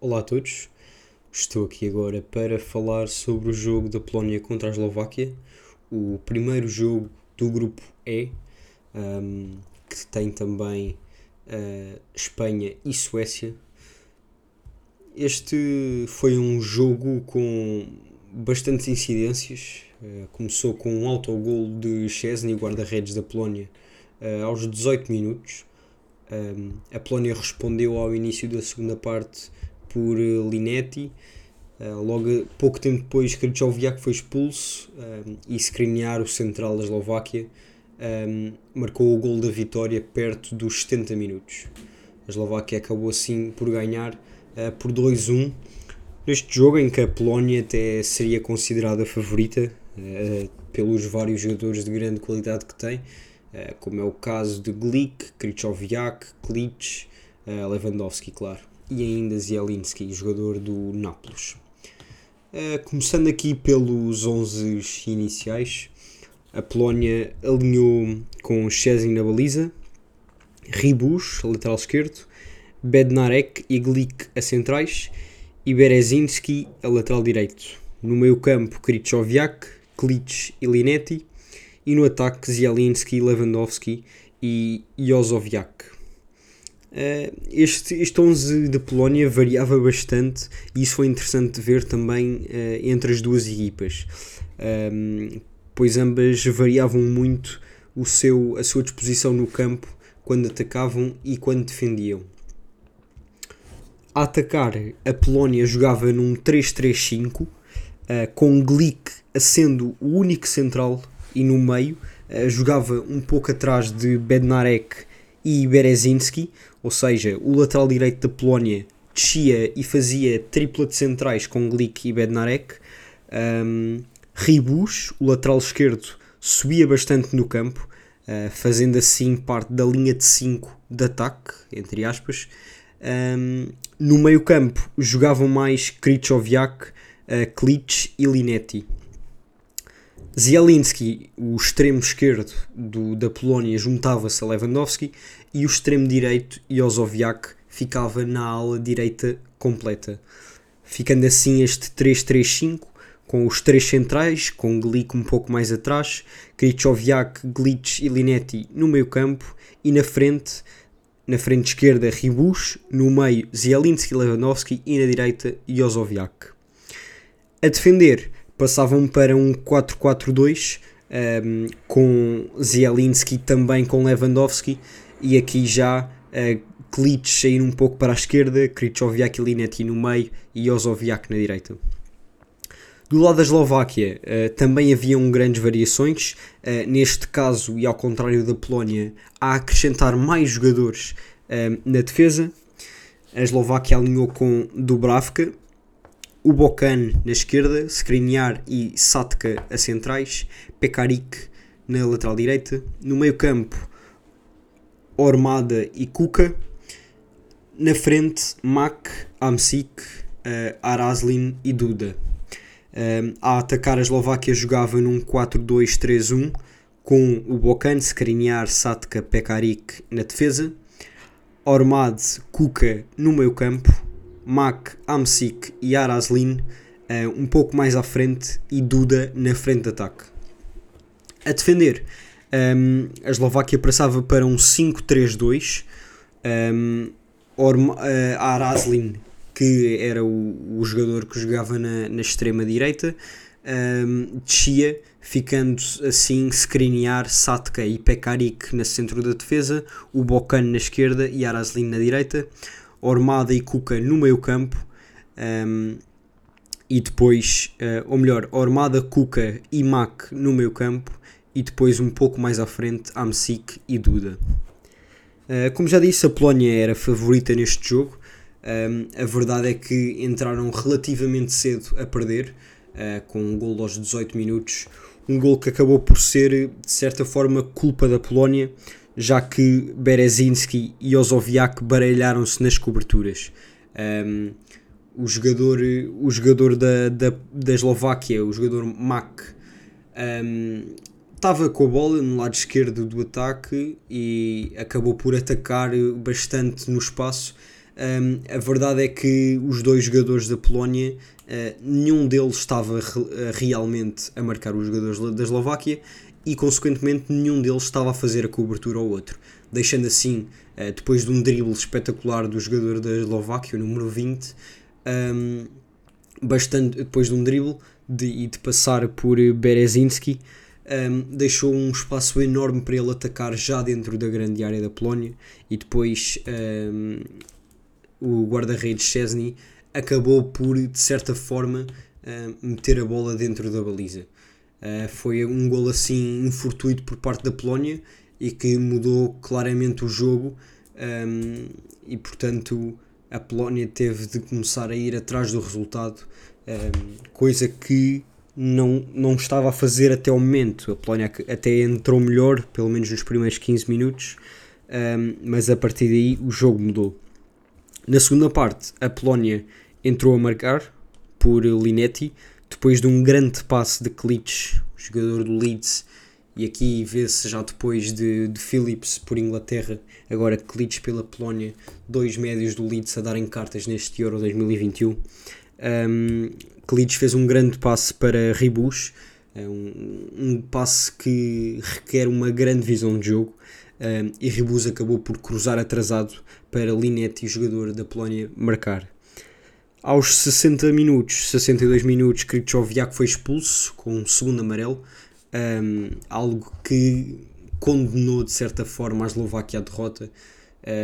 Olá a todos, estou aqui agora para falar sobre o jogo da Polónia contra a Eslováquia, o primeiro jogo do grupo E, um, que tem também uh, Espanha e Suécia. Este foi um jogo com bastantes incidências. Uh, começou com um autogol de Chesney, guarda-redes da Polónia, uh, aos 18 minutos. Um, a Polónia respondeu ao início da segunda parte por eh, Linetti. Uh, logo pouco tempo depois, Krychowiak foi expulso um, e Skriniar, o central da Eslováquia, um, marcou o gol da vitória perto dos 70 minutos. A Eslováquia acabou assim por ganhar uh, por 2-1 neste jogo em que a Polónia até seria considerada favorita uh, pelos vários jogadores de grande qualidade que tem, como é o caso de Glick, Krychowiak, Klitsch, Lewandowski, claro e ainda Zielinski, jogador do Nápoles. Uh, começando aqui pelos 11 iniciais, a Polónia alinhou com Szczesny na baliza, Ribus, lateral esquerdo, Bednarek e Glick a centrais e Berezinski a lateral direito. No meio campo, Krychowiak, Klitsch e Linetti e no ataque Zielinski, Lewandowski e Jozowiak. Uh, este, este 11 da Polónia variava bastante e isso foi interessante de ver também uh, entre as duas equipas, ehm, pois ambas variavam muito o seu, a sua disposição no campo quando atacavam e quando defendiam. A atacar, a Polónia jogava num 3-3-5, uh, eh, com Glick sendo o único central e no meio jogava um pouco atrás de Bednarek e Berezinski, ou seja, o lateral direito da Polónia descia e fazia tripla de centrais com Glick e Bednarek. Um, Ribus, o lateral esquerdo, subia bastante no campo, uh, fazendo assim parte da linha de 5 de ataque, entre aspas. Um, no meio campo jogavam mais Krychowiak, uh, Klitsch e Linetti. Zielinski, o extremo esquerdo do, da Polónia, juntava-se a Lewandowski e o extremo direito, Jozowiak, ficava na ala direita completa. Ficando assim este 3-3-5, com os três centrais, com Glick um pouco mais atrás, Krychowiak, Glitch e Linetti no meio campo e na frente, na frente esquerda Ribus, no meio Zielinski, Lewandowski e na direita Jozowiak. A defender passavam para um 4-4-2 um, com Zielinski também com Lewandowski e aqui já uh, Klitsch sair um pouco para a esquerda, Krychowiak e Linetti no meio e Jozowiak na direita. Do lado da Eslováquia uh, também haviam grandes variações, uh, neste caso e ao contrário da Polónia, a acrescentar mais jogadores uh, na defesa. A Eslováquia alinhou com Dubravka, o Bocan na esquerda, Skriniar e Satka a centrais, Pekarik na lateral direita, no meio campo Ormada e Kuka, na frente Mak, Amsik, uh, Araslin e Duda. Um, a atacar a Eslováquia jogava num 4-2-3-1 com o Bocan, Skriniar, Satka, Pekarik na defesa, Ormad, Kuka no meio campo, Mac, Amsik e Araslin uh, um pouco mais à frente e Duda na frente de ataque. A defender, um, ehm, a Eslováquia passava para um 5-3-2. Um, uh, Araslin, que era o, o, jogador que jogava na, na extrema direita, um, ehm, descia, ficando assim Skriniar, Satka e Pekarik na centro da defesa, o Bocan na esquerda e Araslin na direita. Ormada e Cuca no meio campo um, e depois, uh, ou melhor, Ormada, Cuca e Mac no meio campo e depois um pouco mais à frente Amsik e Duda. Uh, como já disse, a Polónia era favorita neste jogo. Um, a verdade é que entraram relativamente cedo a perder, uh, com um gol aos 18 minutos. Um gol que acabou por ser, de certa forma, culpa da Polónia, já que Berezinski e Ozoviak baralharam-se nas coberturas. Um, o jogador, o jogador da, da, da Eslováquia, o jogador Mak, um, estava com a bola no lado esquerdo do ataque e acabou por atacar bastante no espaço, Um, a verdade é que os dois jogadores da Polónia, uh, nenhum deles estava re realmente a marcar os jogadores da Eslováquia e, consequentemente, nenhum deles estava a fazer a cobertura ao outro, deixando assim, uh, depois de um drible espetacular do jogador da Eslováquia, o número 20, um, bastante, depois de um drible de, e de passar por Berezinski, um, deixou um espaço enorme para ele atacar já dentro da grande área da Polónia e depois um, o guarda-redes Chesney acabou por, de certa forma, meter a bola dentro da baliza. Uh, foi um gol assim infortuito por parte da Polónia e que mudou claramente o jogo um, e portanto a Polónia teve de começar a ir atrás do resultado, um, coisa que não, não estava a fazer até o momento. A Polónia até entrou melhor, pelo menos nos primeiros 15 minutos, um, mas a partir daí o jogo mudou. Na segunda parte, a Polónia entrou a marcar por Linetti, depois de um grande passe de Klitsch, jogador do Leeds, e aqui vê-se já depois de, de Phillips por Inglaterra, agora Klitsch pela Polónia, dois médios do Leeds a darem cartas neste Euro 2021. Um, Klitsch fez um grande passe para Ribus, é um, um passe que requer uma grande visão de jogo, um, e Ribus acabou por cruzar atrasado para Linetti, jogador da Polónia, marcar. Aos 60 minutos, 62 minutos, Krychowiak foi expulso com um segundo amarelo, um, algo que condenou de certa forma a Eslováquia à derrota,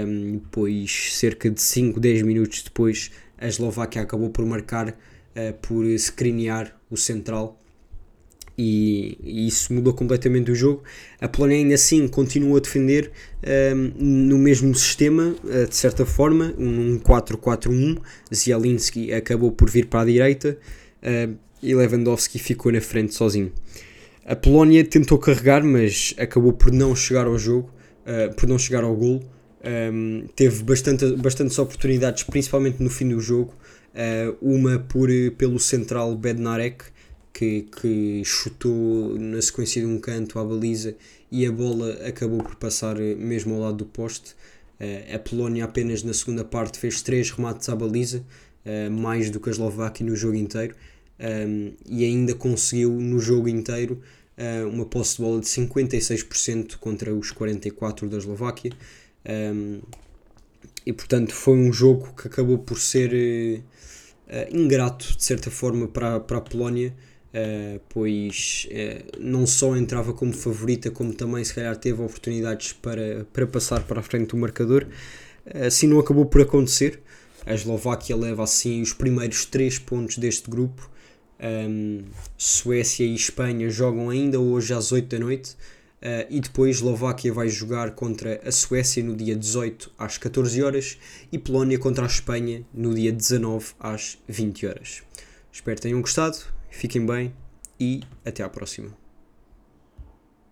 um, pois cerca de 5, 10 minutos depois a Eslováquia acabou por marcar, uh, por screenear o central e, e, isso mudou completamente o jogo. A Polónia ainda assim continua a defender um, no mesmo sistema, uh, de certa forma, um 4-4-1. Zielinski acabou por vir para a direita uh, e Lewandowski ficou na frente sozinho. A Polónia tentou carregar, mas acabou por não chegar ao jogo, uh, por não chegar ao golo. Um, teve bastante, bastantes oportunidades, principalmente no fim do jogo. uma por, pelo central Bednarek, que, que chutou na sequência de um canto à baliza e a bola acabou por passar eh, mesmo ao lado do poste. Uh, a Polónia apenas na segunda parte fez três remates à baliza, uh, mais do que a Eslováquia no jogo inteiro, um, e ainda conseguiu no jogo inteiro uh, uma posse de bola de 56% contra os 44% da Eslováquia. Um, e portanto foi um jogo que acabou por ser ingrato de certa forma para, para a Polónia Uh, pois uh, não só entrava como favorita, como também se calhar teve oportunidades para, para passar para a frente do marcador. Uh, assim não acabou por acontecer. A Eslováquia leva assim os primeiros três pontos deste grupo. Um, Suécia e Espanha jogam ainda hoje às 8 da noite. e depois Eslováquia vai jogar contra a Suécia no dia 18 às 14 horas e Polónia contra a Espanha no dia 19 às 20 horas. Espero que tenham gostado Fiquem bem e até à próxima.